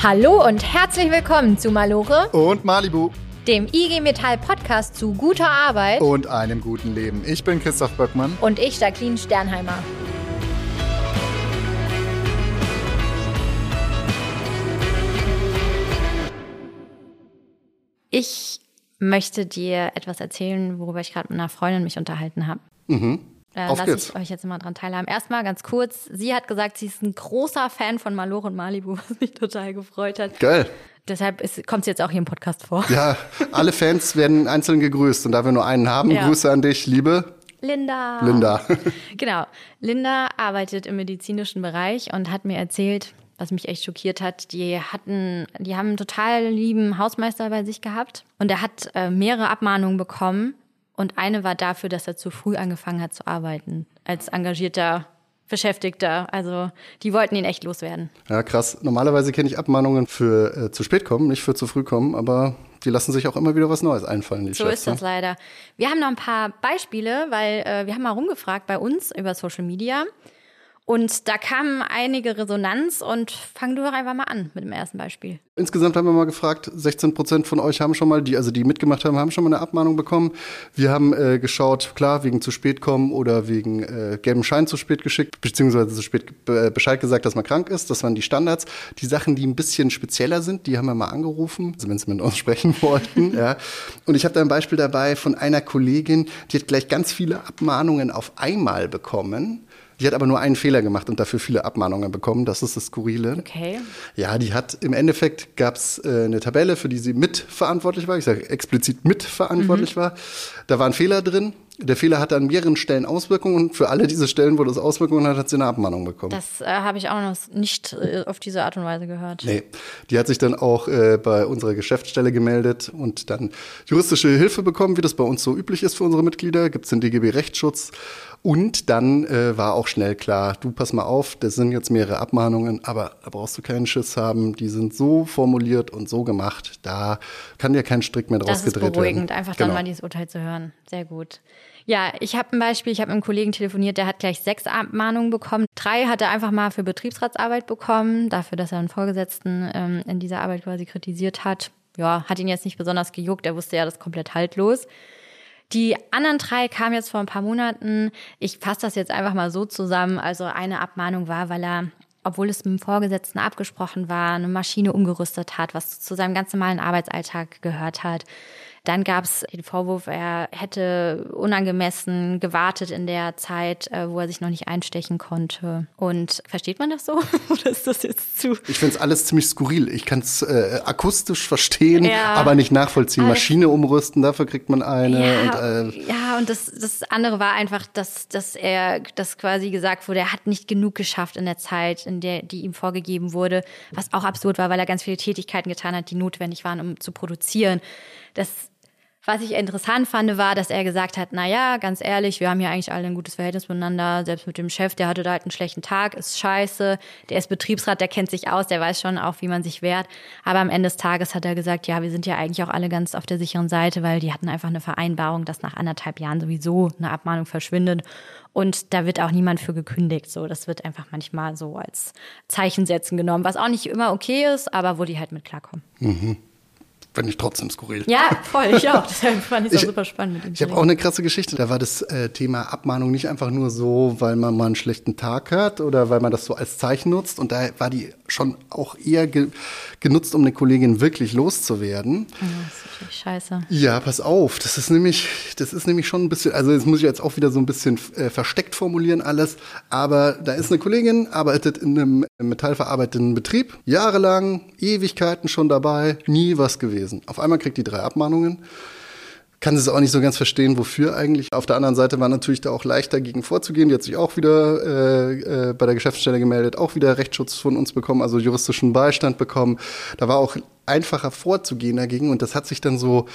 Hallo und herzlich willkommen zu Malore und Malibu, dem IG Metall Podcast zu guter Arbeit und einem guten Leben. Ich bin Christoph Böckmann und ich Jacqueline Sternheimer. Ich möchte dir etwas erzählen, worüber ich gerade mit einer Freundin mich unterhalten habe. Mhm. Äh, Auf lasse ich euch jetzt mal dran teilhaben. Erstmal ganz kurz, sie hat gesagt, sie ist ein großer Fan von Malore und Malibu, was mich total gefreut hat. Geil. Deshalb kommt sie jetzt auch hier im Podcast vor. Ja, alle Fans werden einzeln gegrüßt und da wir nur einen haben, ja. Grüße an dich, liebe Linda. Linda. genau. Linda arbeitet im medizinischen Bereich und hat mir erzählt, was mich echt schockiert hat. Die hatten, die haben einen total lieben Hausmeister bei sich gehabt und er hat äh, mehrere Abmahnungen bekommen und eine war dafür, dass er zu früh angefangen hat zu arbeiten als engagierter Beschäftigter. Also die wollten ihn echt loswerden. Ja, krass. Normalerweise kenne ich Abmahnungen für äh, zu spät kommen, nicht für zu früh kommen, aber die lassen sich auch immer wieder was Neues einfallen. Die so Chefs, ist das ne? leider. Wir haben noch ein paar Beispiele, weil äh, wir haben mal rumgefragt bei uns über Social Media. Und da kam einige Resonanz und fang du doch einfach mal an mit dem ersten Beispiel. Insgesamt haben wir mal gefragt, 16 Prozent von euch haben schon mal, die, also die mitgemacht haben, haben schon mal eine Abmahnung bekommen. Wir haben äh, geschaut, klar, wegen zu spät kommen oder wegen äh, gelben Schein zu spät geschickt, beziehungsweise zu spät äh, Bescheid gesagt, dass man krank ist. Das waren die Standards. Die Sachen, die ein bisschen spezieller sind, die haben wir mal angerufen, also wenn sie mit uns sprechen wollten. ja. Und ich habe da ein Beispiel dabei von einer Kollegin, die hat gleich ganz viele Abmahnungen auf einmal bekommen die hat aber nur einen Fehler gemacht und dafür viele Abmahnungen bekommen. Das ist das Skurrile. Okay. Ja, die hat im Endeffekt gab es äh, eine Tabelle, für die sie mitverantwortlich war. Ich sage explizit mitverantwortlich mhm. war. Da war ein Fehler drin. Der Fehler hat an mehreren Stellen Auswirkungen und für alle diese Stellen, wo das Auswirkungen hat, hat sie eine Abmahnung bekommen. Das äh, habe ich auch noch nicht äh, auf diese Art und Weise gehört. Nee, die hat sich dann auch äh, bei unserer Geschäftsstelle gemeldet und dann juristische Hilfe bekommen, wie das bei uns so üblich ist für unsere Mitglieder. Gibt es den DGB Rechtsschutz und dann äh, war auch schnell klar, du pass mal auf, das sind jetzt mehrere Abmahnungen, aber da brauchst du keinen Schiss haben. Die sind so formuliert und so gemacht, da kann dir kein Strick mehr draus gedreht werden. Das ist beruhigend, werden. einfach genau. dann mal dieses Urteil zu hören. Sehr gut. Ja, ich habe ein Beispiel, ich habe mit einem Kollegen telefoniert, der hat gleich sechs Abmahnungen bekommen. Drei hat er einfach mal für Betriebsratsarbeit bekommen, dafür, dass er einen Vorgesetzten ähm, in dieser Arbeit quasi kritisiert hat. Ja, hat ihn jetzt nicht besonders gejuckt, er wusste ja, das ist komplett haltlos. Die anderen drei kamen jetzt vor ein paar Monaten. Ich fasse das jetzt einfach mal so zusammen. Also eine Abmahnung war, weil er obwohl es mit dem Vorgesetzten abgesprochen war, eine Maschine umgerüstet hat, was zu seinem ganz normalen Arbeitsalltag gehört hat. Dann gab es den Vorwurf, er hätte unangemessen gewartet in der Zeit, äh, wo er sich noch nicht einstechen konnte. Und versteht man das so? Oder ist das jetzt zu? Ich finde es alles ziemlich skurril. Ich kann es äh, akustisch verstehen, ja. aber nicht nachvollziehen. Alles. Maschine umrüsten, dafür kriegt man eine. Ja, und, äh, ja, und das, das andere war einfach, dass, dass er, dass quasi gesagt wurde, er hat nicht genug geschafft in der Zeit, in der, die ihm vorgegeben wurde. Was auch absurd war, weil er ganz viele Tätigkeiten getan hat, die notwendig waren, um zu produzieren. Das was ich interessant fand, war, dass er gesagt hat, na ja, ganz ehrlich, wir haben hier eigentlich alle ein gutes Verhältnis miteinander. Selbst mit dem Chef, der hatte da halt einen schlechten Tag, ist scheiße. Der ist Betriebsrat, der kennt sich aus, der weiß schon auch, wie man sich wehrt. Aber am Ende des Tages hat er gesagt, ja, wir sind ja eigentlich auch alle ganz auf der sicheren Seite, weil die hatten einfach eine Vereinbarung, dass nach anderthalb Jahren sowieso eine Abmahnung verschwindet. Und da wird auch niemand für gekündigt. So, das wird einfach manchmal so als Zeichen setzen genommen, was auch nicht immer okay ist, aber wo die halt mit klarkommen. Mhm fand ich trotzdem skurril. Ja, voll, ich auch. Deshalb fand ich es super spannend mit ihm. Ich habe auch eine krasse Geschichte. Da war das äh, Thema Abmahnung nicht einfach nur so, weil man mal einen schlechten Tag hat oder weil man das so als Zeichen nutzt. Und da war die schon auch eher ge genutzt, um eine Kollegin wirklich loszuwerden. Ja, das ist natürlich scheiße. Ja, pass auf. Das ist nämlich, das ist nämlich schon ein bisschen, also das muss ich jetzt auch wieder so ein bisschen äh, versteckt formulieren alles. Aber da ist eine Kollegin, arbeitet in einem metallverarbeitenden Betrieb, jahrelang, Ewigkeiten schon dabei, nie was gewesen gewesen. Auf einmal kriegt die drei Abmahnungen. Kann es auch nicht so ganz verstehen, wofür eigentlich. Auf der anderen Seite war natürlich da auch leichter gegen vorzugehen. Die hat sich auch wieder äh, äh, bei der Geschäftsstelle gemeldet, auch wieder Rechtsschutz von uns bekommen, also juristischen Beistand bekommen. Da war auch einfacher vorzugehen dagegen und das hat sich dann so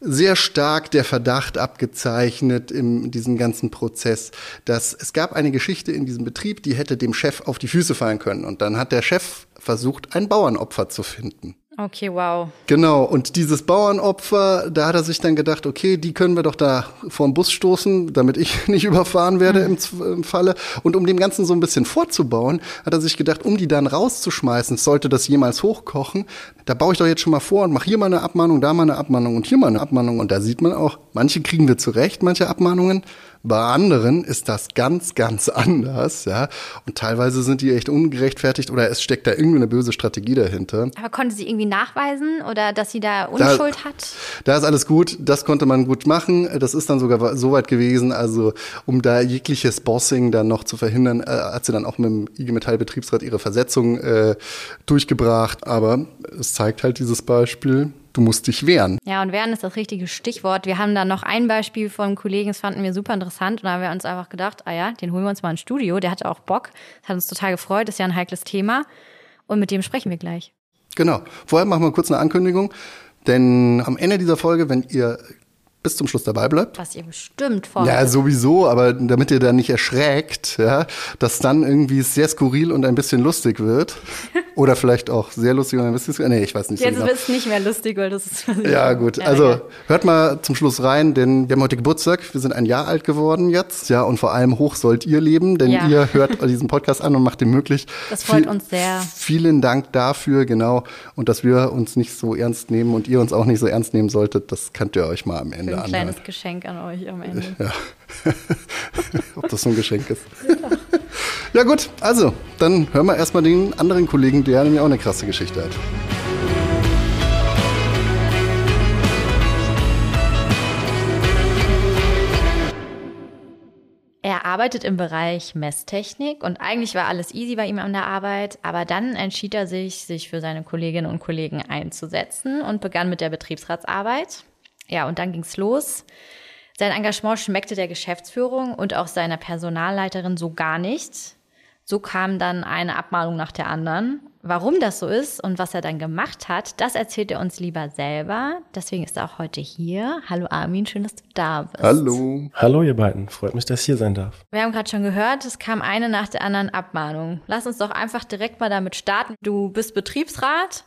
sehr stark der Verdacht abgezeichnet in diesem ganzen Prozess, dass es gab eine Geschichte in diesem Betrieb, die hätte dem Chef auf die Füße fallen können. Und dann hat der Chef versucht, ein Bauernopfer zu finden. Okay, wow. Genau, und dieses Bauernopfer, da hat er sich dann gedacht, okay, die können wir doch da vor den Bus stoßen, damit ich nicht überfahren werde im, im, Falle. Und um dem Ganzen so ein bisschen vorzubauen, hat er sich gedacht, um die dann rauszuschmeißen, sollte das jemals hochkochen, da baue ich doch jetzt schon mal vor und mache hier mal eine Abmahnung, da mal eine Abmahnung und hier mal eine Abmahnung. Und da sieht man auch, manche kriegen wir zurecht, manche Abmahnungen, bei anderen ist das ganz, ganz anders, ja. Und teilweise sind die echt ungerechtfertigt oder es steckt da irgendeine böse Strategie dahinter. Aber konnte sie irgendwie nachweisen oder dass sie da Unschuld da, hat? Da ist alles gut. Das konnte man gut machen. Das ist dann sogar so weit gewesen. Also, um da jegliches Bossing dann noch zu verhindern, äh, hat sie dann auch mit dem IG Metall Betriebsrat ihre Versetzung äh, durchgebracht. Aber es zeigt halt dieses Beispiel Du musst dich wehren. Ja, und wehren ist das richtige Stichwort. Wir haben da noch ein Beispiel von einem Kollegen, das fanden wir super interessant. Und da haben wir uns einfach gedacht, ah ja, den holen wir uns mal ins Studio. Der hatte auch Bock. Das hat uns total gefreut. Das ist ja ein heikles Thema. Und mit dem sprechen wir gleich. Genau. Vorher machen wir kurz eine Ankündigung. Denn am Ende dieser Folge, wenn ihr bis zum Schluss dabei bleibt. Was ihr bestimmt vorhabt. Ja, sowieso, aber damit ihr da nicht erschreckt, ja, dass dann irgendwie sehr skurril und ein bisschen lustig wird. Oder vielleicht auch sehr lustig und ein bisschen skurril. Nee, ich weiß nicht. Jetzt so genau. wird es nicht mehr lustig, weil das ist. Ja, gut. Also hört mal zum Schluss rein, denn wir haben heute Geburtstag. Wir sind ein Jahr alt geworden jetzt. Ja, und vor allem hoch sollt ihr leben, denn ja. ihr hört diesen Podcast an und macht ihn möglich. Das freut Viel, uns sehr. Vielen Dank dafür, genau. Und dass wir uns nicht so ernst nehmen und ihr uns auch nicht so ernst nehmen solltet, das könnt ihr euch mal am Ende ein kleines Geschenk an euch am Ende. Ja. Ob das so ein Geschenk ist. Ja. ja gut, also dann hören wir erstmal den anderen Kollegen, der nämlich auch eine krasse Geschichte hat. Er arbeitet im Bereich Messtechnik und eigentlich war alles easy bei ihm an der Arbeit, aber dann entschied er sich, sich für seine Kolleginnen und Kollegen einzusetzen und begann mit der Betriebsratsarbeit. Ja, und dann ging's los. Sein Engagement schmeckte der Geschäftsführung und auch seiner Personalleiterin so gar nicht. So kam dann eine Abmahnung nach der anderen. Warum das so ist und was er dann gemacht hat, das erzählt er uns lieber selber. Deswegen ist er auch heute hier. Hallo Armin, schön, dass du da bist. Hallo. Hallo ihr beiden, freut mich, dass ich hier sein darf. Wir haben gerade schon gehört, es kam eine nach der anderen Abmahnung. Lass uns doch einfach direkt mal damit starten. Du bist Betriebsrat.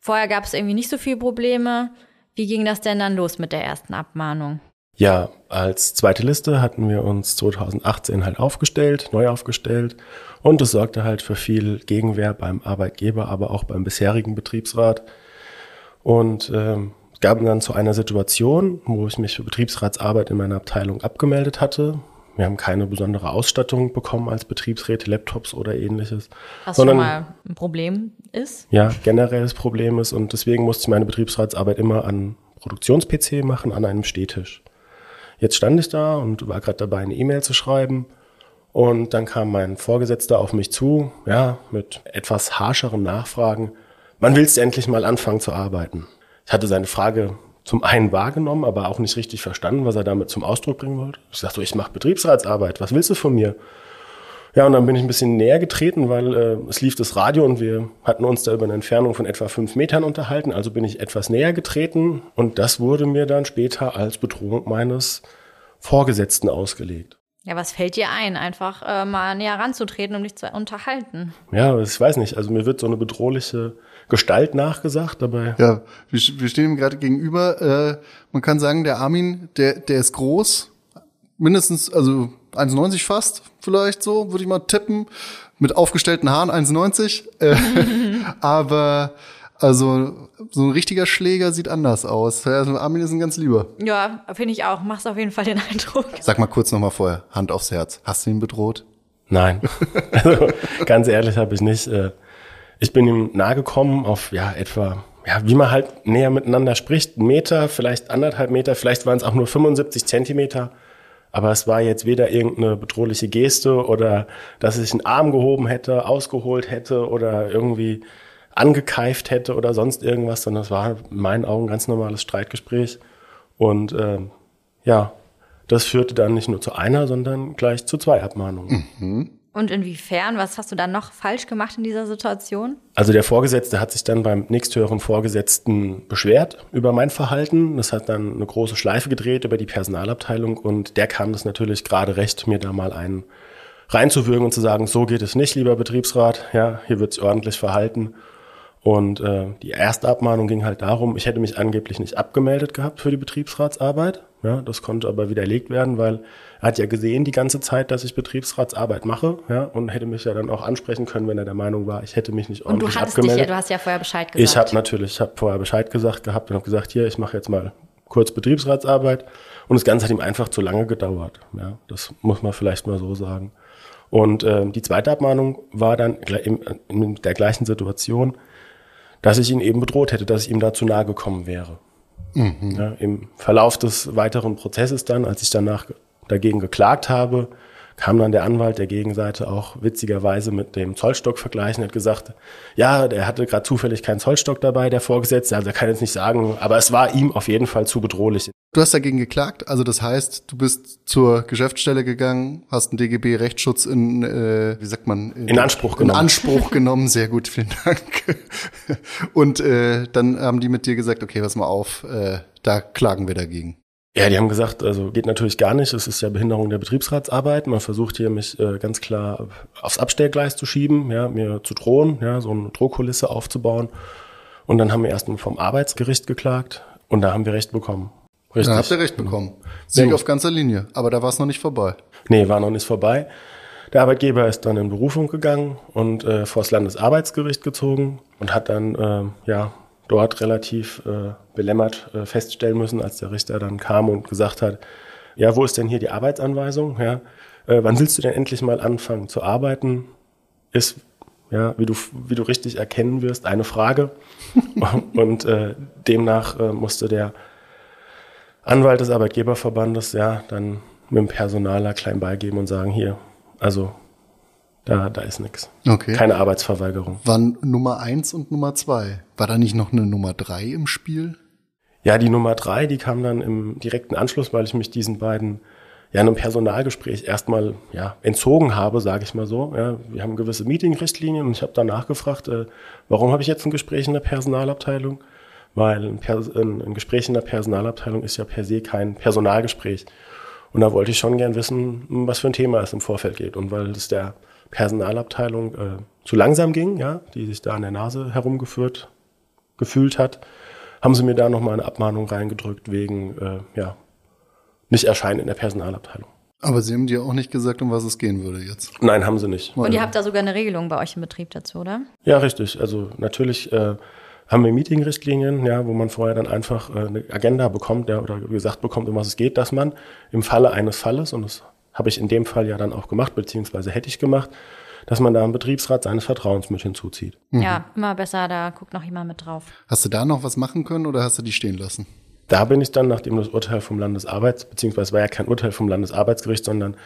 Vorher gab es irgendwie nicht so viele Probleme. Wie ging das denn dann los mit der ersten Abmahnung? Ja, als zweite Liste hatten wir uns 2018 halt aufgestellt, neu aufgestellt und es sorgte halt für viel Gegenwehr beim Arbeitgeber, aber auch beim bisherigen Betriebsrat. Und ähm, gab dann zu einer Situation, wo ich mich für Betriebsratsarbeit in meiner Abteilung abgemeldet hatte. Wir haben keine besondere Ausstattung bekommen als Betriebsräte, Laptops oder ähnliches. Was sondern, schon mal ein Problem ist? Ja, generelles Problem ist und deswegen musste ich meine Betriebsratsarbeit immer an Produktions-PC machen, an einem Stehtisch. Jetzt stand ich da und war gerade dabei, eine E-Mail zu schreiben und dann kam mein Vorgesetzter auf mich zu, ja, mit etwas harscheren Nachfragen. Wann willst du endlich mal anfangen zu arbeiten? Ich hatte seine Frage zum einen wahrgenommen, aber auch nicht richtig verstanden, was er damit zum Ausdruck bringen wollte. Ich sagte, ich mache Betriebsratsarbeit, was willst du von mir? Ja, und dann bin ich ein bisschen näher getreten, weil äh, es lief das Radio und wir hatten uns da über eine Entfernung von etwa fünf Metern unterhalten. Also bin ich etwas näher getreten und das wurde mir dann später als Bedrohung meines Vorgesetzten ausgelegt. Ja, was fällt dir ein, einfach äh, mal näher ranzutreten, um dich zu unterhalten? Ja, ich weiß nicht. Also mir wird so eine bedrohliche Gestalt nachgesagt dabei. Ja, wir, wir stehen ihm gerade gegenüber. Äh, man kann sagen, der Armin, der, der ist groß, mindestens, also 1,90 fast, vielleicht so, würde ich mal tippen. Mit aufgestellten Haaren 1,90. Äh, aber also so ein richtiger Schläger sieht anders aus. Also Armin ist ein ganz lieber. Ja, finde ich auch. Machst auf jeden Fall den Eindruck. Sag mal kurz nochmal vorher, Hand aufs Herz. Hast du ihn bedroht? Nein. also, ganz ehrlich habe ich nicht. Äh, ich bin ihm nahegekommen auf ja etwa, ja, wie man halt näher miteinander spricht, ein Meter, vielleicht anderthalb Meter, vielleicht waren es auch nur 75 Zentimeter. Aber es war jetzt weder irgendeine bedrohliche Geste oder dass ich einen Arm gehoben hätte, ausgeholt hätte oder irgendwie angekeift hätte oder sonst irgendwas, sondern es war in meinen Augen ein ganz normales Streitgespräch. Und äh, ja, das führte dann nicht nur zu einer, sondern gleich zu zwei Abmahnungen. Mhm. Und inwiefern? Was hast du dann noch falsch gemacht in dieser Situation? Also der Vorgesetzte hat sich dann beim nächsthöheren Vorgesetzten beschwert über mein Verhalten. Das hat dann eine große Schleife gedreht über die Personalabteilung und der kam das natürlich gerade recht, mir da mal einen reinzuwürgen und zu sagen, so geht es nicht, lieber Betriebsrat, ja, hier wird es ordentlich verhalten. Und äh, die erste Abmahnung ging halt darum, ich hätte mich angeblich nicht abgemeldet gehabt für die Betriebsratsarbeit. Ja, das konnte aber widerlegt werden, weil er hat ja gesehen die ganze Zeit, dass ich Betriebsratsarbeit mache, ja, und hätte mich ja dann auch ansprechen können, wenn er der Meinung war, ich hätte mich nicht ordentlich und du hattest abgemeldet. Dich, du hast ja vorher Bescheid gesagt. Ich habe natürlich, ich habe vorher Bescheid gesagt gehabt und habe gesagt, hier, ich mache jetzt mal kurz Betriebsratsarbeit. Und das Ganze hat ihm einfach zu lange gedauert. Ja, das muss man vielleicht mal so sagen. Und äh, die zweite Abmahnung war dann in, in der gleichen Situation dass ich ihn eben bedroht hätte, dass ich ihm dazu nahe gekommen wäre. Mhm. Ja, Im Verlauf des weiteren Prozesses dann, als ich danach dagegen geklagt habe, kam dann der Anwalt der Gegenseite auch witzigerweise mit dem Zollstock vergleichen, hat gesagt, ja, der hatte gerade zufällig keinen Zollstock dabei, der Vorgesetzte, also er kann jetzt nicht sagen, aber es war ihm auf jeden Fall zu bedrohlich. Du hast dagegen geklagt, also das heißt, du bist zur Geschäftsstelle gegangen, hast einen DGB-Rechtsschutz in, äh, wie sagt man? In, in Anspruch genommen. In Anspruch genommen, sehr gut, vielen Dank. Und äh, dann haben die mit dir gesagt, okay, pass mal auf, äh, da klagen wir dagegen. Ja, die haben gesagt, also geht natürlich gar nicht. Es ist ja Behinderung der Betriebsratsarbeit. Man versucht hier mich äh, ganz klar aufs Abstellgleis zu schieben, ja, mir zu drohen, ja, so eine Drohkulisse aufzubauen. Und dann haben wir erstmal vom Arbeitsgericht geklagt und da haben wir Recht bekommen. Richtig. Da habt ihr Recht bekommen. Sieg auf ganzer Linie. Aber da war es noch nicht vorbei. Nee, war noch nicht vorbei. Der Arbeitgeber ist dann in Berufung gegangen und äh, vor das Landesarbeitsgericht gezogen und hat dann äh, ja dort relativ äh, belämmert äh, feststellen müssen, als der Richter dann kam und gesagt hat, ja, wo ist denn hier die Arbeitsanweisung? Ja, äh, wann willst du denn endlich mal anfangen zu arbeiten? Ist, ja, wie du, wie du richtig erkennen wirst, eine Frage. und äh, demnach äh, musste der Anwalt des Arbeitgeberverbandes ja dann mit dem Personaler klein beigeben und sagen, hier, also da, da ist nichts. Okay. Keine Arbeitsverweigerung. Wann Nummer eins und Nummer zwei? War da nicht noch eine Nummer drei im Spiel? Ja, die Nummer drei, die kam dann im direkten Anschluss, weil ich mich diesen beiden ja in einem Personalgespräch erstmal ja entzogen habe, sage ich mal so. Ja, wir haben gewisse Meeting-Richtlinien und ich habe danach gefragt, äh, warum habe ich jetzt ein Gespräch in der Personalabteilung? Weil ein, Pers ein, ein Gespräch in der Personalabteilung ist ja per se kein Personalgespräch. Und da wollte ich schon gern wissen, was für ein Thema es im Vorfeld geht. Und weil es der Personalabteilung äh, zu langsam ging, ja, die sich da an der Nase herumgeführt gefühlt hat, haben sie mir da nochmal eine Abmahnung reingedrückt wegen äh, ja, nicht erscheinen in der Personalabteilung. Aber Sie haben dir auch nicht gesagt, um was es gehen würde jetzt. Nein, haben sie nicht. Und ihr habt da sogar eine Regelung bei euch im Betrieb dazu, oder? Ja, richtig. Also natürlich äh, haben wir Meeting-Richtlinien, ja, wo man vorher dann einfach äh, eine Agenda bekommt, ja, oder gesagt bekommt, um was es geht, dass man im Falle eines Falles, und das habe ich in dem Fall ja dann auch gemacht, beziehungsweise hätte ich gemacht, dass man da im Betriebsrat seines Vertrauens mit hinzuzieht. Mhm. Ja, immer besser, da guckt noch jemand mit drauf. Hast du da noch was machen können oder hast du die stehen lassen? Da bin ich dann, nachdem das Urteil vom Landesarbeits, beziehungsweise war ja kein Urteil vom Landesarbeitsgericht, sondern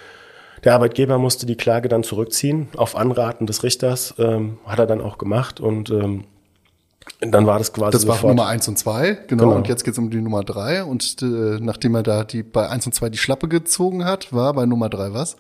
der Arbeitgeber musste die Klage dann zurückziehen. Auf Anraten des Richters ähm, hat er dann auch gemacht und ähm, dann war das quasi. Das war sofort. Nummer eins und zwei, genau. genau. Und jetzt geht's um die Nummer drei. Und äh, nachdem er da die bei eins und zwei die Schlappe gezogen hat, war bei Nummer drei was?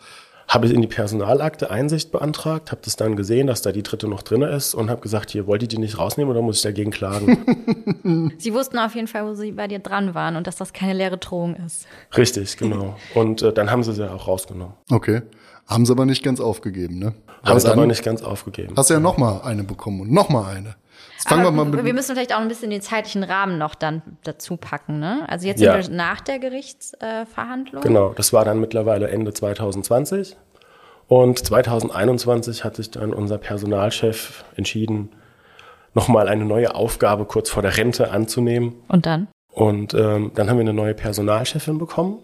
Habe ich in die Personalakte Einsicht beantragt, habe das dann gesehen, dass da die dritte noch drin ist und habe gesagt, hier wollt ihr die nicht rausnehmen oder muss ich dagegen klagen? sie wussten auf jeden Fall, wo sie bei dir dran waren und dass das keine leere Drohung ist. Richtig, genau. Und äh, dann haben sie sie auch rausgenommen. Okay. Haben sie aber nicht ganz aufgegeben, ne? Haben sie aber nicht ganz aufgegeben. Hast du ja noch mal eine bekommen und noch mal eine. Jetzt fangen wir, mal mit wir müssen vielleicht auch ein bisschen den zeitlichen Rahmen noch dann dazu packen. Ne? Also jetzt ja. sind wir nach der Gerichtsverhandlung. Genau, das war dann mittlerweile Ende 2020. Und 2021 hat sich dann unser Personalchef entschieden, nochmal eine neue Aufgabe kurz vor der Rente anzunehmen. Und dann? Und ähm, dann haben wir eine neue Personalchefin bekommen.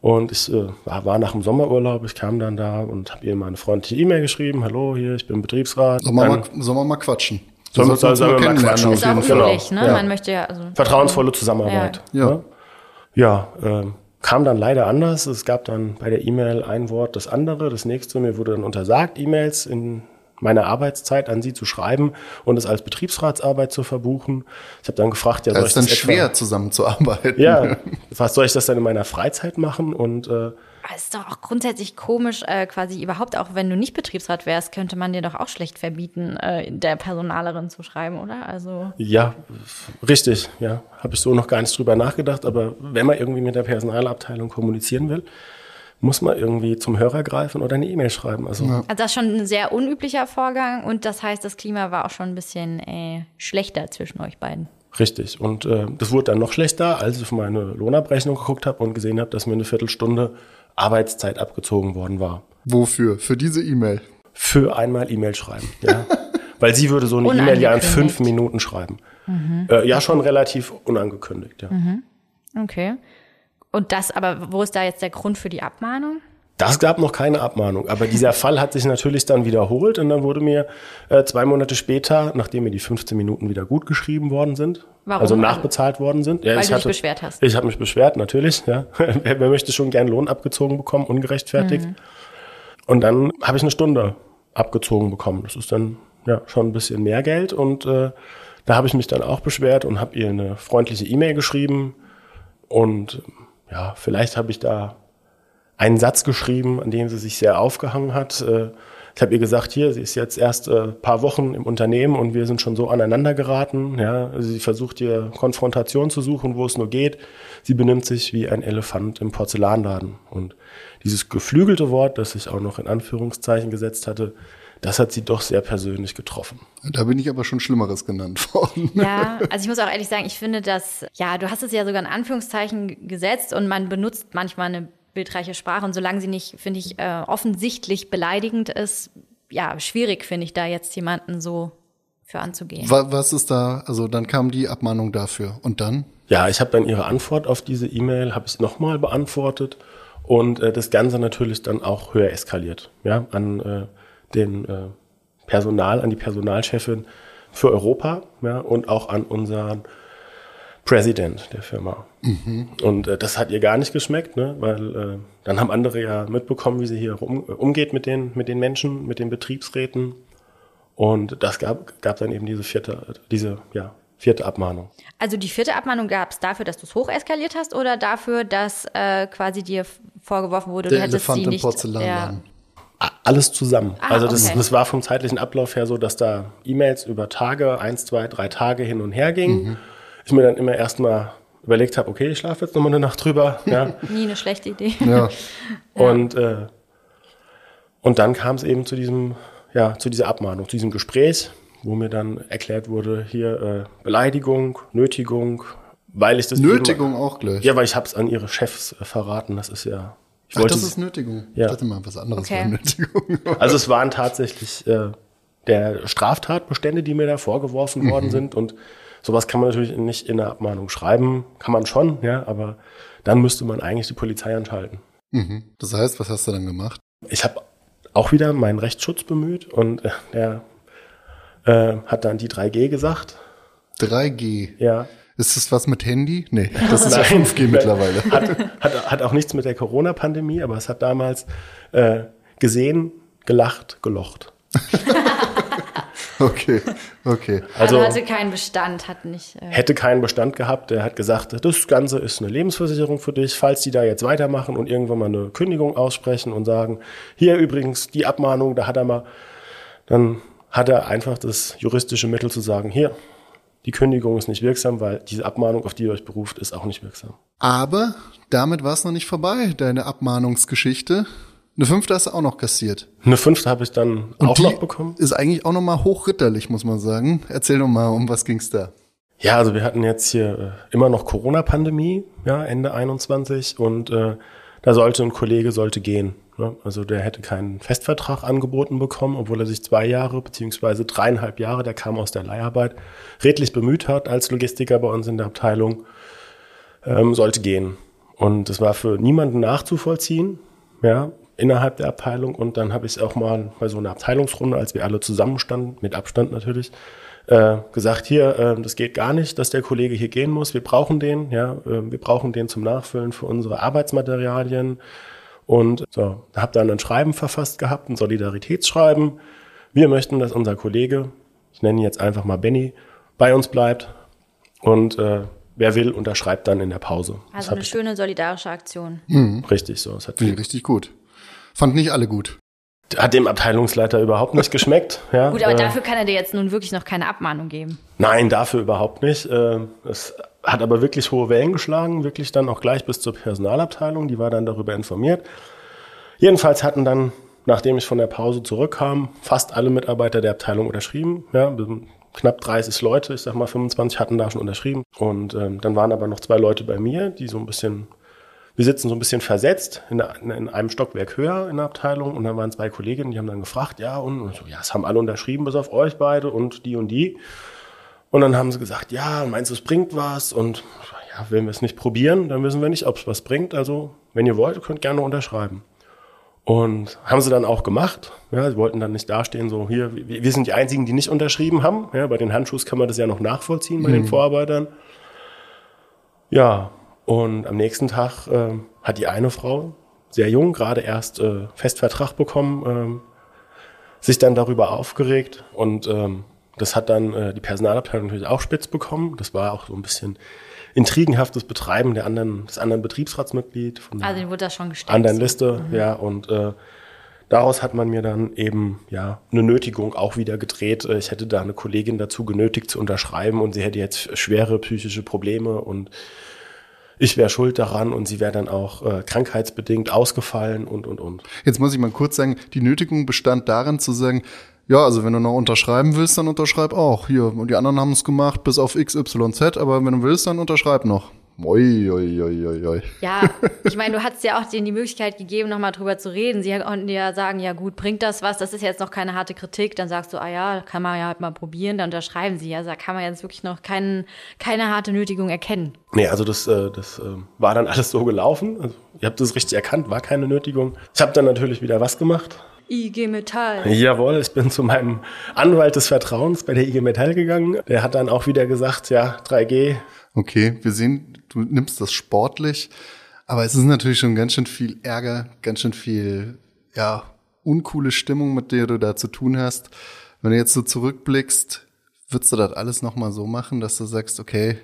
Und ich äh, war nach dem Sommerurlaub, ich kam dann da und habe ihr mal eine freundliche E-Mail geschrieben. Hallo, hier, ich bin Betriebsrat. Sollen wir, mal, sollen wir mal quatschen? Sollen wir, sollen wir mal quatschen? Ist auch üblich, ne? Ja. Man möchte ja, also. Vertrauensvolle Zusammenarbeit. Ja. Ne? Ja, äh, kam dann leider anders. Es gab dann bei der E-Mail ein Wort das andere, das nächste. Mir wurde dann untersagt, E-Mails in meiner Arbeitszeit an sie zu schreiben und es als Betriebsratsarbeit zu verbuchen. Ich habe dann gefragt, ja, soll das ist dann das schwer zusammenzuarbeiten. Ja, was soll ich das dann in meiner Freizeit machen? Und äh, ist doch auch grundsätzlich komisch, äh, quasi überhaupt, auch wenn du nicht Betriebsrat wärst, könnte man dir doch auch schlecht verbieten, äh, der Personalerin zu schreiben, oder? Also ja, richtig, ja. Habe ich so noch gar nicht drüber nachgedacht, aber wenn man irgendwie mit der Personalabteilung kommunizieren will, muss man irgendwie zum Hörer greifen oder eine E-Mail schreiben. Also, Also das ist schon ein sehr unüblicher Vorgang und das heißt, das Klima war auch schon ein bisschen äh, schlechter zwischen euch beiden. Richtig. Und äh, das wurde dann noch schlechter, als ich auf meine Lohnabrechnung geguckt habe und gesehen habe, dass mir eine Viertelstunde Arbeitszeit abgezogen worden war. Wofür? Für diese E-Mail. Für einmal E-Mail schreiben. Ja. Weil sie würde so eine E-Mail ja in fünf Minuten schreiben. Äh, ja, schon relativ unangekündigt, ja. Okay. Und das, aber wo ist da jetzt der Grund für die Abmahnung? Das gab noch keine Abmahnung, aber dieser Fall hat sich natürlich dann wiederholt und dann wurde mir äh, zwei Monate später, nachdem mir die 15 Minuten wieder gut geschrieben worden sind, Warum? also nachbezahlt worden sind. Ja, Weil ich du dich hatte, beschwert hast. Ich habe mich beschwert, natürlich. Ja. wer, wer möchte schon gern Lohn abgezogen bekommen, ungerechtfertigt. Mhm. Und dann habe ich eine Stunde abgezogen bekommen. Das ist dann ja schon ein bisschen mehr Geld und äh, da habe ich mich dann auch beschwert und habe ihr eine freundliche E-Mail geschrieben und ja, vielleicht habe ich da einen Satz geschrieben, an dem sie sich sehr aufgehangen hat. Äh, Ich habe ihr gesagt, hier, sie ist jetzt erst ein paar Wochen im Unternehmen und wir sind schon so aneinander geraten. Ja, Also sie versucht hier Konfrontation zu suchen, wo es nur geht. Sie benimmt sich wie ein Elefant im Porzellanladen. Und dieses geflügelte Wort, das ich auch noch in Anführungszeichen gesetzt hatte, das hat sie doch sehr persönlich getroffen. Da bin ich aber schon Schlimmeres genannt worden. Ja, also ich muss auch ehrlich sagen, ich finde, dass, ja, du hast es ja sogar in Anführungszeichen gesetzt und man benutzt manchmal eine bildreiche Sprache und solange sie nicht, finde ich, äh, offensichtlich beleidigend ist, ja, schwierig finde ich da jetzt jemanden so für anzugehen. Wa- Was ist da? Also dann kam die Abmahnung dafür. Und dann? Ja, ich habe dann ihre Antwort auf diese E-Mail, habe ich nochmal beantwortet und äh, das Ganze natürlich dann auch höher eskaliert. Ja, an äh, den äh, Personal, an die Personalchefin für Europa ja, und auch an unseren President der Firma. Und äh, das hat ihr gar nicht geschmeckt, ne? weil äh, dann haben andere ja mitbekommen, wie sie hier rum, äh, umgeht mit den, mit den Menschen, mit den Betriebsräten. Und das gab, gab dann eben diese vierte, diese ja, vierte Abmahnung. Also die vierte Abmahnung gab es dafür, dass du es hocheskaliert hast oder dafür, dass äh, quasi dir vorgeworfen wurde, Der du hättest Elefant sie im nicht. Porzellanladen. A- Alles zusammen. Ah, also das, okay. das war vom zeitlichen Ablauf her so, dass da E-Mails über Tage, eins, zwei, drei Tage hin und her gingen. Mhm. Ich mir dann immer erstmal überlegt habe, okay, ich schlafe jetzt nochmal eine Nacht drüber. Ja. Nie eine schlechte Idee. Ja. Und, äh, und dann kam es eben zu diesem, ja, zu dieser Abmahnung, zu diesem Gespräch, wo mir dann erklärt wurde, hier äh, Beleidigung, Nötigung, weil ich das Nötigung auch gleich. Ja, weil ich habe es an ihre Chefs äh, verraten. Das ist ja. Ich Ach, wollte das ist Nötigung. Ja. Ich dachte mal, was anderes Okay. war Nötigung. Also es waren tatsächlich äh, der Straftatbestände, die mir da vorgeworfen worden sind. Und sowas kann man natürlich nicht in der Abmahnung schreiben. Kann man schon, ja, aber dann müsste man eigentlich die Polizei anschalten. Mhm. Das heißt, was hast du dann gemacht? Ich habe auch wieder meinen Rechtsschutz bemüht und äh, der äh, hat dann die 3G gesagt. 3G. Ja. Ist das was mit Handy? Nee, das ist ja Nein. 5G mittlerweile. Hat, hat, hat auch nichts mit der Corona-Pandemie, aber es hat damals äh, gesehen, gelacht, gelocht. Okay, okay. Also, Also- hatte keinen Bestand, hat nicht. Äh, hätte keinen Bestand gehabt. Der hat gesagt, das Ganze ist eine Lebensversicherung für dich, falls die da jetzt weitermachen und irgendwann mal eine Kündigung aussprechen und sagen, hier übrigens die Abmahnung, da hat er mal, dann hat er einfach das juristische Mittel zu sagen, hier, die Kündigung ist nicht wirksam, weil diese Abmahnung, auf die ihr euch beruft, ist auch nicht wirksam. Aber damit war es noch nicht vorbei, deine Abmahnungsgeschichte. Eine fünfte hast du auch noch kassiert. Eine fünfte habe ich dann Und auch noch bekommen. ist eigentlich auch noch mal hochritterlich, muss man sagen. Erzähl doch mal, um was ging's da? Ja, also wir hatten jetzt hier äh, immer noch Corona-Pandemie, ja, Ende 21 und äh, da sollte ein Kollege sollte gehen. Ne? Also der hätte keinen Festvertrag angeboten bekommen, obwohl er sich zwei Jahre beziehungsweise dreieinhalb Jahre, der kam aus der Leiharbeit, redlich bemüht hat als Logistiker bei uns in der Abteilung, ähm, sollte gehen. Und es war für niemanden nachzuvollziehen, ja, innerhalb der Abteilung. Und dann habe ich auch mal bei so einer Abteilungsrunde, als wir alle zusammenstanden, mit Abstand natürlich, äh, gesagt, hier, äh, das geht gar nicht, dass der Kollege hier gehen muss. Wir brauchen den, ja, äh, wir brauchen den zum Nachfüllen für unsere Arbeitsmaterialien. Und so, habe dann ein Schreiben verfasst gehabt, ein Solidaritätsschreiben. Wir möchten, dass unser Kollege, ich nenne ihn jetzt einfach mal Benny, bei uns bleibt. Und äh, wer will, unterschreibt dann in der Pause. Also eine schöne solidarische Aktion. Richtig so. Das hat, Nee, richtig gut. Fand nicht alle gut. hat dem Abteilungsleiter überhaupt nicht geschmeckt. Ja, Gut, aber äh, dafür kann er dir jetzt nun wirklich noch keine Abmahnung geben. Nein, dafür überhaupt nicht. Äh, Es hat aber wirklich hohe Wellen geschlagen, wirklich dann auch gleich bis zur Personalabteilung. Die war dann darüber informiert. Jedenfalls hatten dann, nachdem ich von der Pause zurückkam, fast alle Mitarbeiter der Abteilung unterschrieben. Ja, knapp 30 Leute, ich sag mal 25 hatten da schon unterschrieben. Und ähm, dann waren aber noch zwei Leute bei mir, die so ein bisschen, wir sitzen so ein bisschen versetzt in, in einem Stockwerk höher in der Abteilung. Und dann waren zwei Kolleginnen, die haben dann gefragt, ja, und, und so, ja, es haben alle unterschrieben, bis auf euch beide und die und die. Und dann haben sie gesagt, ja, meinst du, es bringt was? Und ja, wenn wir es nicht probieren, dann wissen wir nicht, ob es was bringt. Also, wenn ihr wollt, könnt gerne unterschreiben. Und haben sie dann auch gemacht. Ja, sie wollten dann nicht dastehen, so hier, wir sind die Einzigen, die nicht unterschrieben haben. Ja, bei den Handschuhs kann man das ja noch nachvollziehen bei mhm. den Vorarbeitern. Ja, und am nächsten Tag äh, hat die eine Frau, sehr jung, gerade erst äh, Festvertrag bekommen, äh, sich dann darüber aufgeregt. Und ähm, das hat dann äh, die Personalabteilung natürlich auch spitz bekommen. Das war auch so ein bisschen intrigenhaftes Betreiben der anderen, des anderen Betriebsratsmitglied von also wurde das schon gestellt. anderen Liste, mhm. ja, und äh, daraus hat man mir dann eben ja eine Nötigung auch wieder gedreht. Äh, ich hätte da eine Kollegin dazu genötigt zu unterschreiben und sie hätte jetzt schwere psychische Probleme und ich wäre schuld daran und sie wäre dann auch äh, krankheitsbedingt ausgefallen und und und. Jetzt muss ich mal kurz sagen, die Nötigung bestand darin zu sagen, ja, also wenn du noch unterschreiben willst, dann unterschreib auch. Hier, und die anderen haben es gemacht bis auf XYZ, aber wenn du willst, dann unterschreib noch. Oi, oi, oi, oi, oi. Ja, ich meine, du hattest ja auch denen die Möglichkeit gegeben, nochmal drüber zu reden. Sie konnten ja sagen, ja gut, bringt das was? Das ist jetzt noch keine harte Kritik. Dann sagst du, ah ja, kann man ja halt mal probieren. Dann unterschreiben sie. Also da kann man jetzt wirklich noch kein, keine harte Nötigung erkennen. Nee, also das, äh, das äh, war dann alles so gelaufen. Also, ihr habt das richtig erkannt, war keine Nötigung. Ich habe dann natürlich wieder was gemacht IG Metall. Jawohl, ich bin zu meinem Anwalt des Vertrauens bei der IG Metall gegangen. Der hat dann auch wieder gesagt, ja, 3G. Okay, wir sehen, du nimmst das sportlich, aber es ist natürlich schon ganz schön viel Ärger, ganz schön viel, ja, uncoole Stimmung, mit der du da zu tun hast. Wenn du jetzt so zurückblickst, würdest du das alles nochmal so machen, dass du sagst, okay,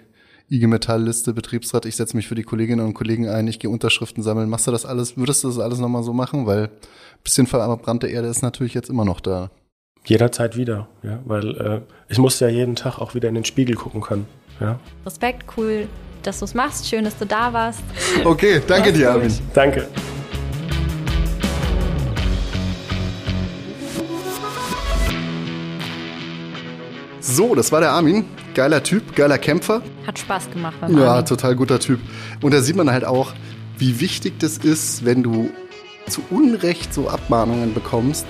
IG Metall-Liste, Betriebsrat, ich setze mich für die Kolleginnen und Kollegen ein, ich gehe Unterschriften sammeln. Machst du das alles, würdest du das alles nochmal so machen? Weil ein bisschen verbrannte Erde ist natürlich jetzt immer noch da. Jederzeit wieder, ja, weil äh, ich muss ja jeden Tag auch wieder in den Spiegel gucken können. Ja. Respekt, cool, dass du es machst. Schön, dass du da warst. Okay, danke dir, Armin. Danke. So, das war der Armin. Geiler Typ, geiler Kämpfer. Hat Spaß gemacht beim Ja, Armin. total guter Typ. Und da sieht man halt auch, wie wichtig das ist, wenn du zu Unrecht so Abmahnungen bekommst,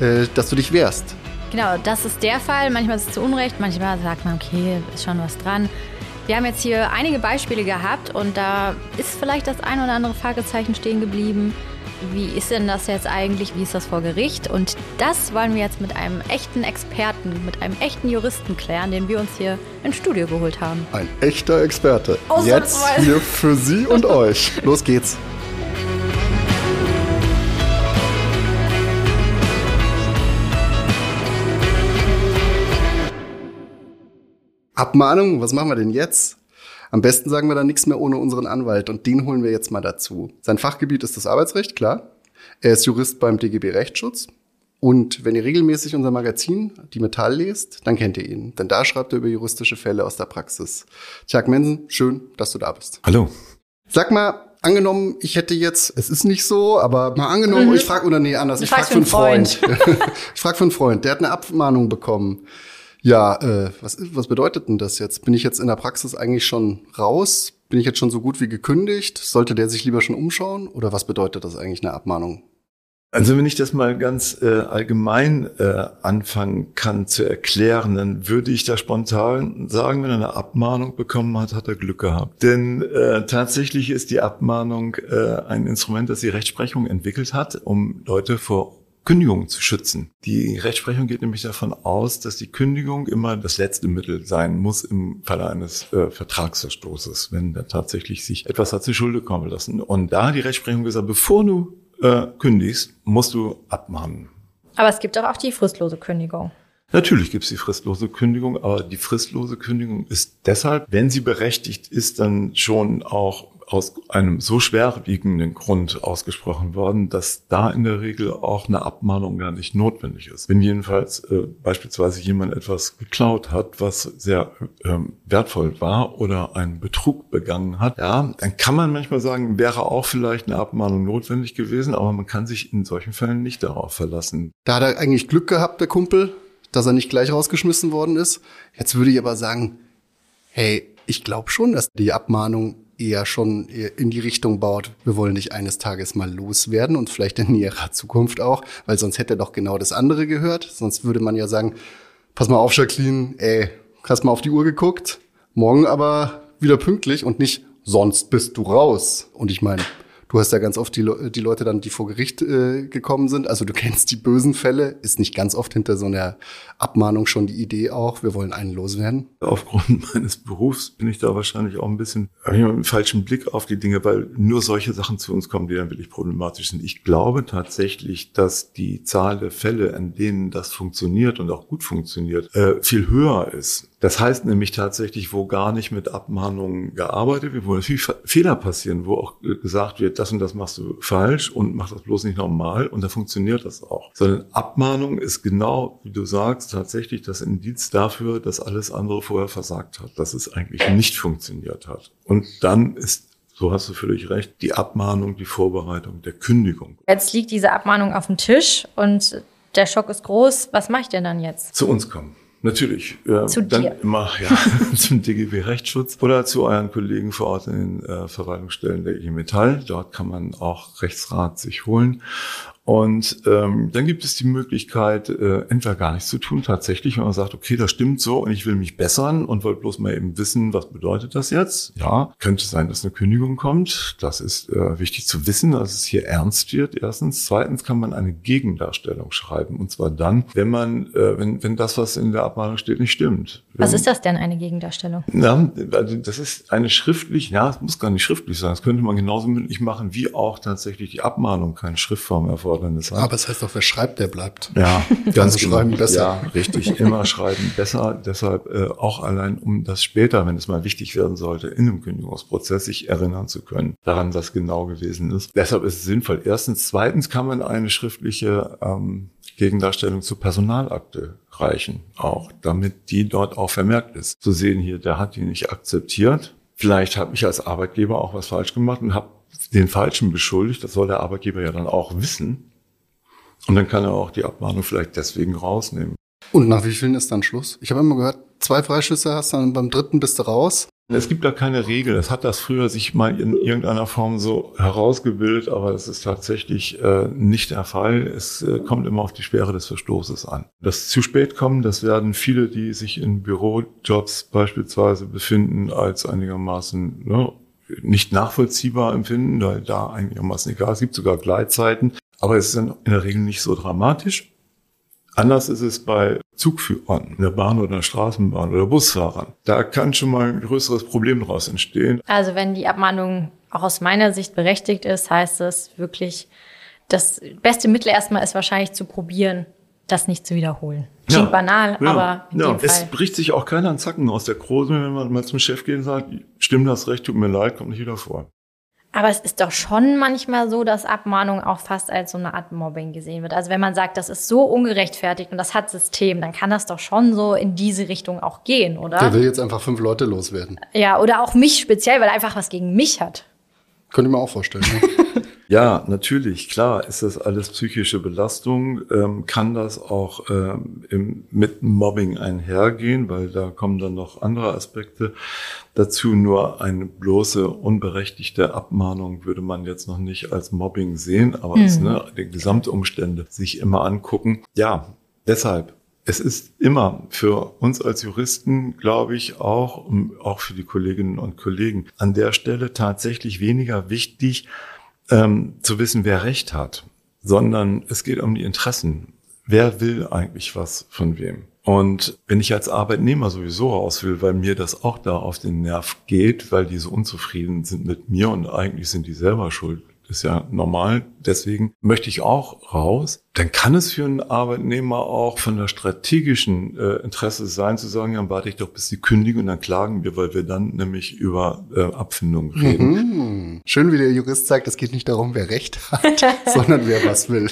äh, dass du dich wehrst. Genau, das ist der Fall. Manchmal ist es zu Unrecht, manchmal sagt man, okay, ist schon was dran. Wir haben jetzt hier einige Beispiele gehabt und da ist vielleicht das ein oder andere Fragezeichen stehen geblieben wie ist denn das jetzt eigentlich, wie ist das vor Gericht? Und das wollen wir jetzt mit einem echten Experten, mit einem echten Juristen klären, den wir uns hier ins Studio geholt haben. Ein echter Experte. Jetzt hier für Sie und euch. Los geht's. Abmahnung, was machen wir denn jetzt? Am besten sagen wir dann nichts mehr ohne unseren Anwalt und den holen wir jetzt mal dazu. Sein Fachgebiet ist das Arbeitsrecht, klar. Er ist Jurist beim DGB Rechtsschutz. Und wenn ihr regelmäßig unser Magazin, die Metall, lest, dann kennt ihr ihn. Denn da schreibt er über juristische Fälle aus der Praxis. Tjag Mensen, schön, dass du da bist. Hallo. Sag mal, angenommen, ich hätte jetzt, es ist nicht so, aber mal angenommen, mhm. ich frage, oder nee, anders, ich, ich frage für einen Freund. Freund. ich frage für einen Freund, der hat eine Abmahnung bekommen. Ja, äh, was, was bedeutet denn das jetzt? Bin ich jetzt in der Praxis eigentlich schon raus? Bin ich jetzt schon so gut wie gekündigt? Sollte der sich lieber schon umschauen? Oder was bedeutet das eigentlich, eine Abmahnung? Also wenn ich das mal ganz äh, allgemein äh, anfangen kann zu erklären, dann würde ich da spontan sagen, wenn er eine Abmahnung bekommen hat, hat er Glück gehabt. Denn äh, tatsächlich ist die Abmahnung äh, ein Instrument, das die Rechtsprechung entwickelt hat, um Leute vor Kündigung zu schützen. Die Rechtsprechung geht nämlich davon aus, dass die Kündigung immer das letzte Mittel sein muss im Falle eines äh, Vertragsverstoßes, wenn da tatsächlich sich etwas hat zu Schulde kommen lassen. Und da hat die Rechtsprechung gesagt, bevor du äh, kündigst, musst du abmahnen. Aber es gibt doch auch die fristlose Kündigung. Natürlich gibt es die fristlose Kündigung, aber die fristlose Kündigung ist deshalb, wenn sie berechtigt ist, dann schon auch aus einem so schwerwiegenden Grund ausgesprochen worden, dass da in der Regel auch eine Abmahnung gar nicht notwendig ist. Wenn jedenfalls äh, beispielsweise jemand etwas geklaut hat, was sehr ähm, wertvoll war oder einen Betrug begangen hat, ja, dann kann man manchmal sagen, wäre auch vielleicht eine Abmahnung notwendig gewesen, aber man kann sich in solchen Fällen nicht darauf verlassen. Da hat er eigentlich Glück gehabt, der Kumpel, dass er nicht gleich rausgeschmissen worden ist. Jetzt würde ich aber sagen, hey, ich glaube schon, dass die Abmahnung eher schon in die Richtung baut, wir wollen dich eines Tages mal loswerden und vielleicht in näherer Zukunft auch, weil sonst hätte er doch genau das andere gehört. Sonst würde man ja sagen, pass mal auf, Jacqueline, ey, hast mal auf die Uhr geguckt, morgen aber wieder pünktlich und nicht, sonst bist du raus. Und ich meine, Du hast ja ganz oft die, Le die Leute dann, die vor Gericht äh, gekommen sind. Also du kennst die bösen Fälle. Ist nicht ganz oft hinter so einer Abmahnung schon die Idee auch, wir wollen einen loswerden? Aufgrund meines Berufs bin ich da wahrscheinlich auch ein bisschen einen falschen Blick auf die Dinge, weil nur solche Sachen zu uns kommen, die dann wirklich problematisch sind. Ich glaube tatsächlich, dass die Zahl der Fälle, an denen das funktioniert und auch gut funktioniert, äh, viel höher ist. Das heißt nämlich tatsächlich, wo gar nicht mit Abmahnungen gearbeitet wird, wo viel Fehler passieren, wo auch gesagt wird, das und das machst du falsch und mach das bloß nicht normal und da funktioniert das auch. Sondern Abmahnung ist genau, wie du sagst, tatsächlich das Indiz dafür, dass alles andere vorher versagt hat, dass es eigentlich nicht funktioniert hat. Und dann ist so hast du völlig recht, die Abmahnung, die Vorbereitung der Kündigung. Jetzt liegt diese Abmahnung auf dem Tisch und der Schock ist groß. Was mache ich denn dann jetzt? Zu uns kommen. Natürlich. Äh, zu dann dir. immer ja, zum DGB Rechtsschutz oder zu euren Kollegen vor Ort in den äh, Verwaltungsstellen der IG Metall. Dort kann man auch Rechtsrat sich holen. Und ähm, dann gibt es die Möglichkeit, äh, entweder gar nichts zu tun, tatsächlich, wenn man sagt, okay, das stimmt so und ich will mich bessern und wollte bloß mal eben wissen, was bedeutet das jetzt? Ja, könnte sein, dass eine Kündigung kommt. Das ist äh, wichtig zu wissen, dass es hier ernst wird. Erstens. Zweitens kann man eine Gegendarstellung schreiben. Und zwar dann, wenn man, äh, wenn, wenn das, was in der Abmahnung steht, nicht stimmt. Wenn, was ist das denn, eine Gegendarstellung? Na, also das ist eine schriftlich, ja, es muss gar nicht schriftlich sein. Das könnte man genauso mündlich machen, wie auch tatsächlich die Abmahnung keine Schriftform erfordert. Erfordernis hat. Aber es heißt doch, wer schreibt, der bleibt. Ja, ganz also schreiben besser. Ja, richtig, immer schreiben besser. Deshalb äh, auch allein, um das später, wenn es mal wichtig werden sollte, in einem Kündigungsprozess sich erinnern zu können, daran, was genau gewesen ist. Deshalb ist es sinnvoll. Erstens. Zweitens kann man eine schriftliche ähm, Gegendarstellung zur Personalakte reichen, auch damit die dort auch vermerkt ist. Zu sehen hier, der hat die nicht akzeptiert. Vielleicht habe ich als Arbeitgeber auch was falsch gemacht und habe den Falschen beschuldigt. Das soll der Arbeitgeber ja dann auch wissen. Und dann kann er auch die Abmahnung vielleicht deswegen rausnehmen. Und nach wie vielen ist dann Schluss? Ich habe immer gehört, zwei Freischüsse hast, dann beim dritten bist du raus. Es gibt da keine Regel. Es hat das früher sich mal in irgendeiner Form so herausgebildet, aber das ist tatsächlich äh, nicht der Fall. Es äh, kommt immer auf die Schwere des Verstoßes an. Das zu spät kommen, das werden viele, die sich in Bürojobs beispielsweise befinden, als einigermaßen ne, nicht nachvollziehbar empfinden, weil da einigermaßen egal. Es gibt sogar Gleitzeiten, aber es ist in der Regel nicht so dramatisch. Anders ist es bei Zugführern in der Bahn oder der Straßenbahn oder Busfahrern. Da kann schon mal ein größeres Problem daraus entstehen. Also wenn die Abmahnung auch aus meiner Sicht berechtigt ist, heißt es wirklich, das beste Mittel erstmal ist wahrscheinlich zu probieren, das nicht zu wiederholen. Klingt ja, banal, ja, aber in ja. dem Fall. Es bricht sich auch keiner einen Zacken aus der Krose, wenn man mal zum Chef geht und sagt, stimmt das recht, tut mir leid, kommt nicht wieder vor. Aber es ist doch schon manchmal so, dass Abmahnung auch fast als so eine Art Mobbing gesehen wird. Also wenn man sagt, das ist so ungerechtfertigt und das hat System, dann kann das doch schon so in diese Richtung auch gehen, oder? Der will jetzt einfach fünf Leute loswerden. Ja, oder auch mich speziell, weil er einfach was gegen mich hat. Könnte ich mir auch vorstellen. Ne? Ja, natürlich, klar ist das alles psychische Belastung. Ähm, kann das auch ähm, im, mit Mobbing einhergehen, weil da kommen dann noch andere Aspekte dazu. Nur eine bloße unberechtigte Abmahnung würde man jetzt noch nicht als Mobbing sehen, aber mhm. es, ne, die Gesamtumstände sich immer angucken. Ja, deshalb es ist immer für uns als Juristen, glaube ich, auch, auch für die Kolleginnen und Kollegen an der Stelle tatsächlich weniger wichtig, ähm, zu wissen, wer Recht hat, sondern es geht um die Interessen. Wer will eigentlich was von wem? Und wenn ich als Arbeitnehmer sowieso raus will, weil mir das auch da auf den Nerv geht, weil die so unzufrieden sind mit mir und eigentlich sind die selber schuld, ist ja normal. Deswegen möchte ich auch raus. Dann kann es für einen Arbeitnehmer auch von der strategischen äh, Interesse sein, zu sagen, ja, warte ich doch, bis sie kündigen und dann klagen wir, weil wir dann nämlich über äh, Abfindung reden. Mhm. Schön, wie der Jurist sagt, es geht nicht darum, wer Recht hat, sondern wer was will.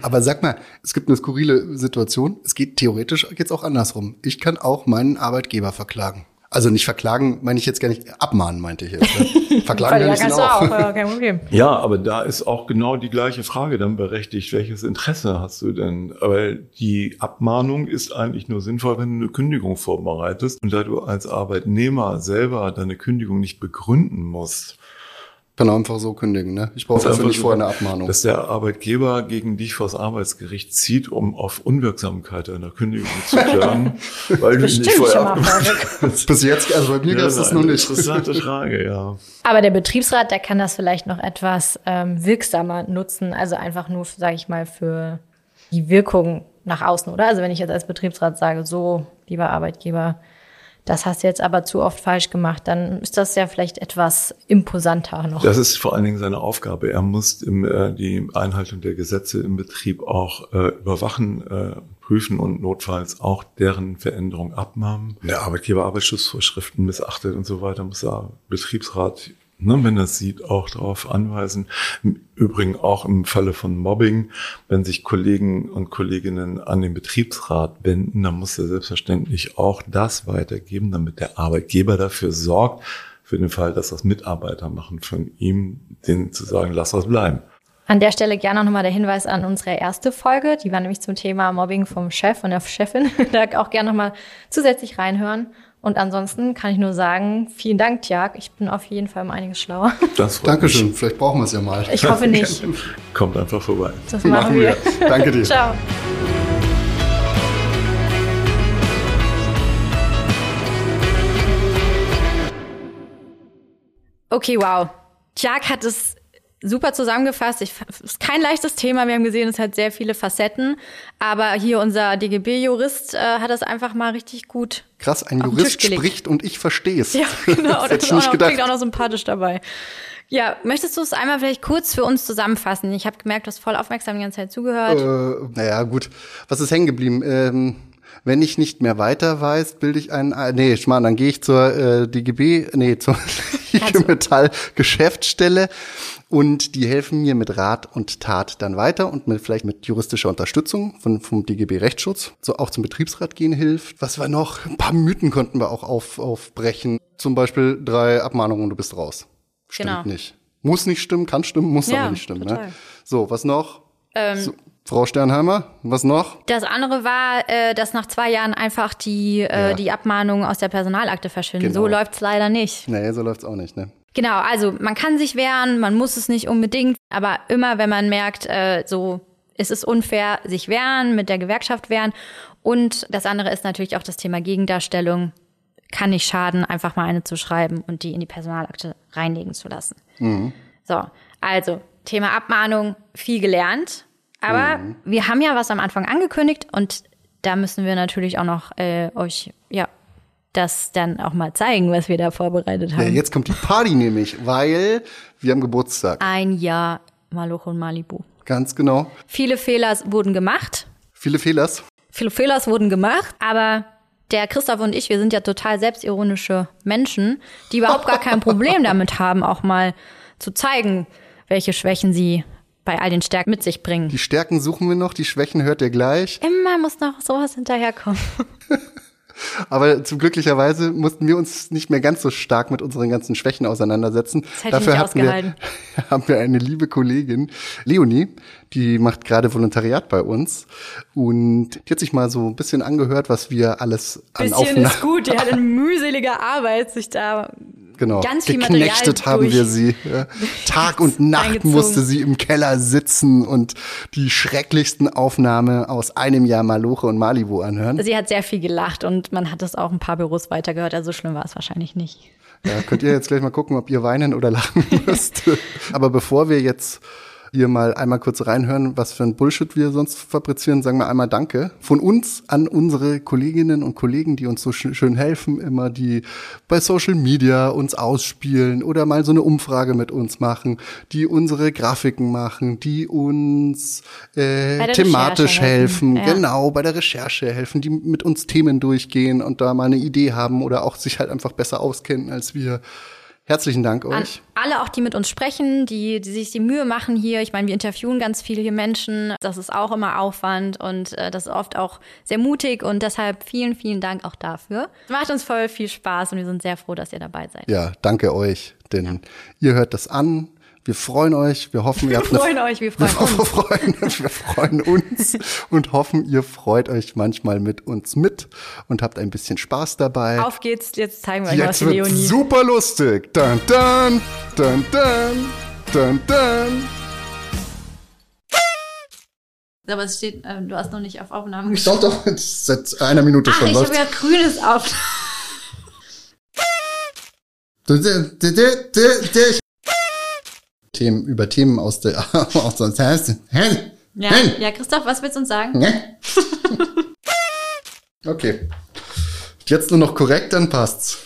Aber sag mal, es gibt eine skurrile Situation. Es geht theoretisch geht's auch andersrum. Ich kann auch meinen Arbeitgeber verklagen. Also nicht verklagen, meine ich jetzt gar nicht, abmahnen meinte ich jetzt. Ne? Verklagen kann ich auch. auch. Ja, kein Problem. ja, aber da ist auch genau die gleiche Frage dann berechtigt. Welches Interesse hast du denn? Aber die Abmahnung ist eigentlich nur sinnvoll, wenn du eine Kündigung vorbereitest. Und da du als Arbeitnehmer selber deine Kündigung nicht begründen musst, kann einfach so kündigen, ne? Ich brauche dafür nicht vorher eine Abmahnung. Dass der Arbeitgeber gegen dich vors Arbeitsgericht zieht, um auf Unwirksamkeit einer Kündigung zu klagen, weil du nicht vorher hast. Bis jetzt, also bei mir ja, gab es das noch nicht. Interessante Frage, ja. Aber der Betriebsrat, der kann das vielleicht noch etwas ähm, wirksamer nutzen, also einfach nur, sage ich mal, für die Wirkung nach außen, oder? Also wenn ich jetzt als Betriebsrat sage, so, lieber Arbeitgeber, das hast du jetzt aber zu oft falsch gemacht, dann ist das ja vielleicht etwas imposanter noch. Das ist vor allen Dingen seine Aufgabe. Er muss im, äh, die Einhaltung der Gesetze im Betrieb auch äh, überwachen, äh, prüfen und notfalls auch deren Veränderung abmahnen. Der Arbeitgeber Arbeitsschutzvorschriften missachtet und so weiter, muss der Betriebsrat ne, wenn er sieht, auch darauf anweisen. Im Übrigen auch im Falle von Mobbing, wenn sich Kollegen und Kolleginnen an den Betriebsrat wenden, dann muss er selbstverständlich auch das weitergeben, damit der Arbeitgeber dafür sorgt, für den Fall, dass das Mitarbeiter machen, von ihm, denen zu sagen, lass das bleiben. An der Stelle gerne nochmal der Hinweis an unsere erste Folge. Die war nämlich zum Thema Mobbing vom Chef und der Chefin. da auch gerne nochmal zusätzlich reinhören. Und ansonsten kann ich nur sagen, vielen Dank, Tjag. Ich bin auf jeden Fall um einiges schlauer. Das Dankeschön. Mich. Vielleicht brauchen wir es ja mal. Ich hoffe nicht. Kommt einfach vorbei. Das machen, machen wir. wir. Danke dir. Ciao. Okay, wow. Tjag hat es super zusammengefasst. Ich, ist kein leichtes Thema. Wir haben gesehen, es hat sehr viele Facetten. Aber hier unser DGB-Jurist äh, hat das einfach mal richtig gut. Krass, ein Jurist spricht und ich verstehe es. Ja, genau. das, ist auch noch, klingt auch noch sympathisch dabei. Ja, möchtest du es einmal vielleicht kurz für uns zusammenfassen? Ich habe gemerkt, du hast voll aufmerksam die ganze Zeit zugehört. Äh, naja, gut. Was ist hängen geblieben? Ähm wenn ich nicht mehr weiter weiß, bilde ich einen, äh, nee, Schmarrn, dann gehe ich zur äh, DGB, nee, zur IG Metall Geschäftsstelle und die helfen mir mit Rat und Tat dann weiter und mit, vielleicht mit juristischer Unterstützung von, vom DGB Rechtsschutz, so auch zum Betriebsrat gehen hilft. Was war noch? Ein paar Mythen konnten wir auch auf, aufbrechen. Zum Beispiel drei Abmahnungen und du bist raus. Stimmt genau. nicht. Muss nicht stimmen, kann stimmen, muss ja, aber nicht stimmen. Ne? So, was noch? Ähm, so, Frau Sternheimer, was noch? Das andere war, äh, dass nach zwei Jahren einfach die, äh, ja. die Abmahnungen aus der Personalakte verschwinden. Genau. So läuft's leider nicht. Nee, so läuft's auch nicht, ne? Genau, also man kann sich wehren, man muss es nicht unbedingt, aber immer wenn man merkt, äh, so ist es unfair, sich wehren, mit der Gewerkschaft wehren. Und das andere ist natürlich auch das Thema Gegendarstellung. Kann nicht schaden, einfach mal eine zu schreiben und die in die Personalakte reinlegen zu lassen. Mhm. So, also Thema Abmahnung, viel gelernt aber mhm. wir haben ja was am Anfang angekündigt und da müssen wir natürlich auch noch äh, euch ja das dann auch mal zeigen, was wir da vorbereitet haben. Ja, jetzt kommt die Party nämlich, weil wir haben Geburtstag. Ein Jahr Maloch und Malibu. Ganz genau. Viele Fehler wurden gemacht. Viele Fehlers? Viele Fehler wurden gemacht, aber der Christoph und ich, wir sind ja total selbstironische Menschen, die überhaupt gar kein Problem damit haben, auch mal zu zeigen, welche Schwächen sie bei all den Stärken mit sich bringen. Die Stärken suchen wir noch, die Schwächen hört ihr gleich. Immer muss noch sowas hinterherkommen. Aber zum glücklicherweise mussten wir uns nicht mehr ganz so stark mit unseren ganzen Schwächen auseinandersetzen. Das hätte Dafür hatten wir, haben wir eine liebe Kollegin, Leonie, die macht gerade Volontariat bei uns und die hat sich mal so ein bisschen angehört, was wir alles an bisschen Aufnahmen... ist gut, die hat in mühseliger Arbeit sich da Genau. Ganz viel Geknechtet haben wir sie. Ja. Tag und Nacht musste sie im Keller sitzen und die schrecklichsten Aufnahmen aus einem Jahr Maloche und Malibu anhören. Sie hat sehr viel gelacht und man hat es auch ein paar Büros weitergehört. Also schlimm war es wahrscheinlich nicht. Ja, könnt ihr jetzt gleich mal gucken, ob ihr weinen oder lachen müsst. Aber bevor wir jetzt ihr mal einmal kurz reinhören, was für ein Bullshit wir sonst fabrizieren, sagen wir einmal Danke. Von uns an unsere Kolleginnen und Kollegen, die uns so schön helfen, immer die bei Social Media uns ausspielen oder mal so eine Umfrage mit uns machen, die unsere Grafiken machen, die uns äh, thematisch helfen, helfen. Ja. genau, bei der Recherche helfen, die mit uns Themen durchgehen und da mal eine Idee haben oder auch sich halt einfach besser auskennen als wir. Herzlichen Dank euch. An alle auch, die mit uns sprechen, die, die sich die Mühe machen hier. Ich meine, wir interviewen ganz viele hier Menschen. Das ist auch immer Aufwand und äh, das ist oft auch sehr mutig und deshalb vielen, vielen Dank auch dafür. Es macht uns voll viel Spaß und wir sind sehr froh, dass ihr dabei seid. Ja, danke euch, denn ja. ihr hört das an, wir freuen euch, wir hoffen, ihr habt wir freuen eine, euch, wir freuen wir uns. Freuen, wir freuen uns und hoffen, ihr freut euch manchmal mit uns mit und habt ein bisschen Spaß dabei. Auf geht's, jetzt zeigen wir euch jetzt was, Leonie. Super lustig. Dun, dun, dun, dun, dun, dun. Aber es steht, äh, du hast noch nicht auf Aufnahme geschaut. Doch, doch, seit einer Minute Ach, schon. ich habe ja grünes auf. Themen, über Themen aus der, aus der, ja, ja, Christoph, was willst du uns sagen? okay. Jetzt nur noch korrekt, dann passt's.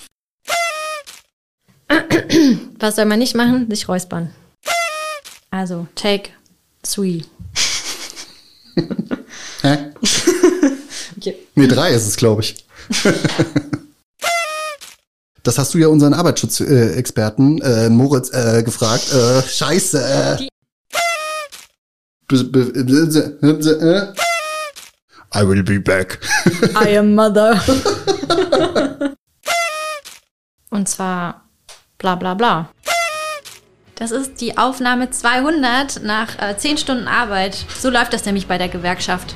Was soll man nicht machen? Sich räuspern. Also, take three. Hä? okay. Nee, drei ist es, glaube ich. Das hast du ja unseren Arbeitsschutzexperten äh, Moritz äh, gefragt. Äh, scheiße. Äh. I will be back. I am mother. Und zwar bla bla bla. Das ist die Aufnahme 200 nach äh, 10 Stunden Arbeit. So läuft das nämlich bei der Gewerkschaft.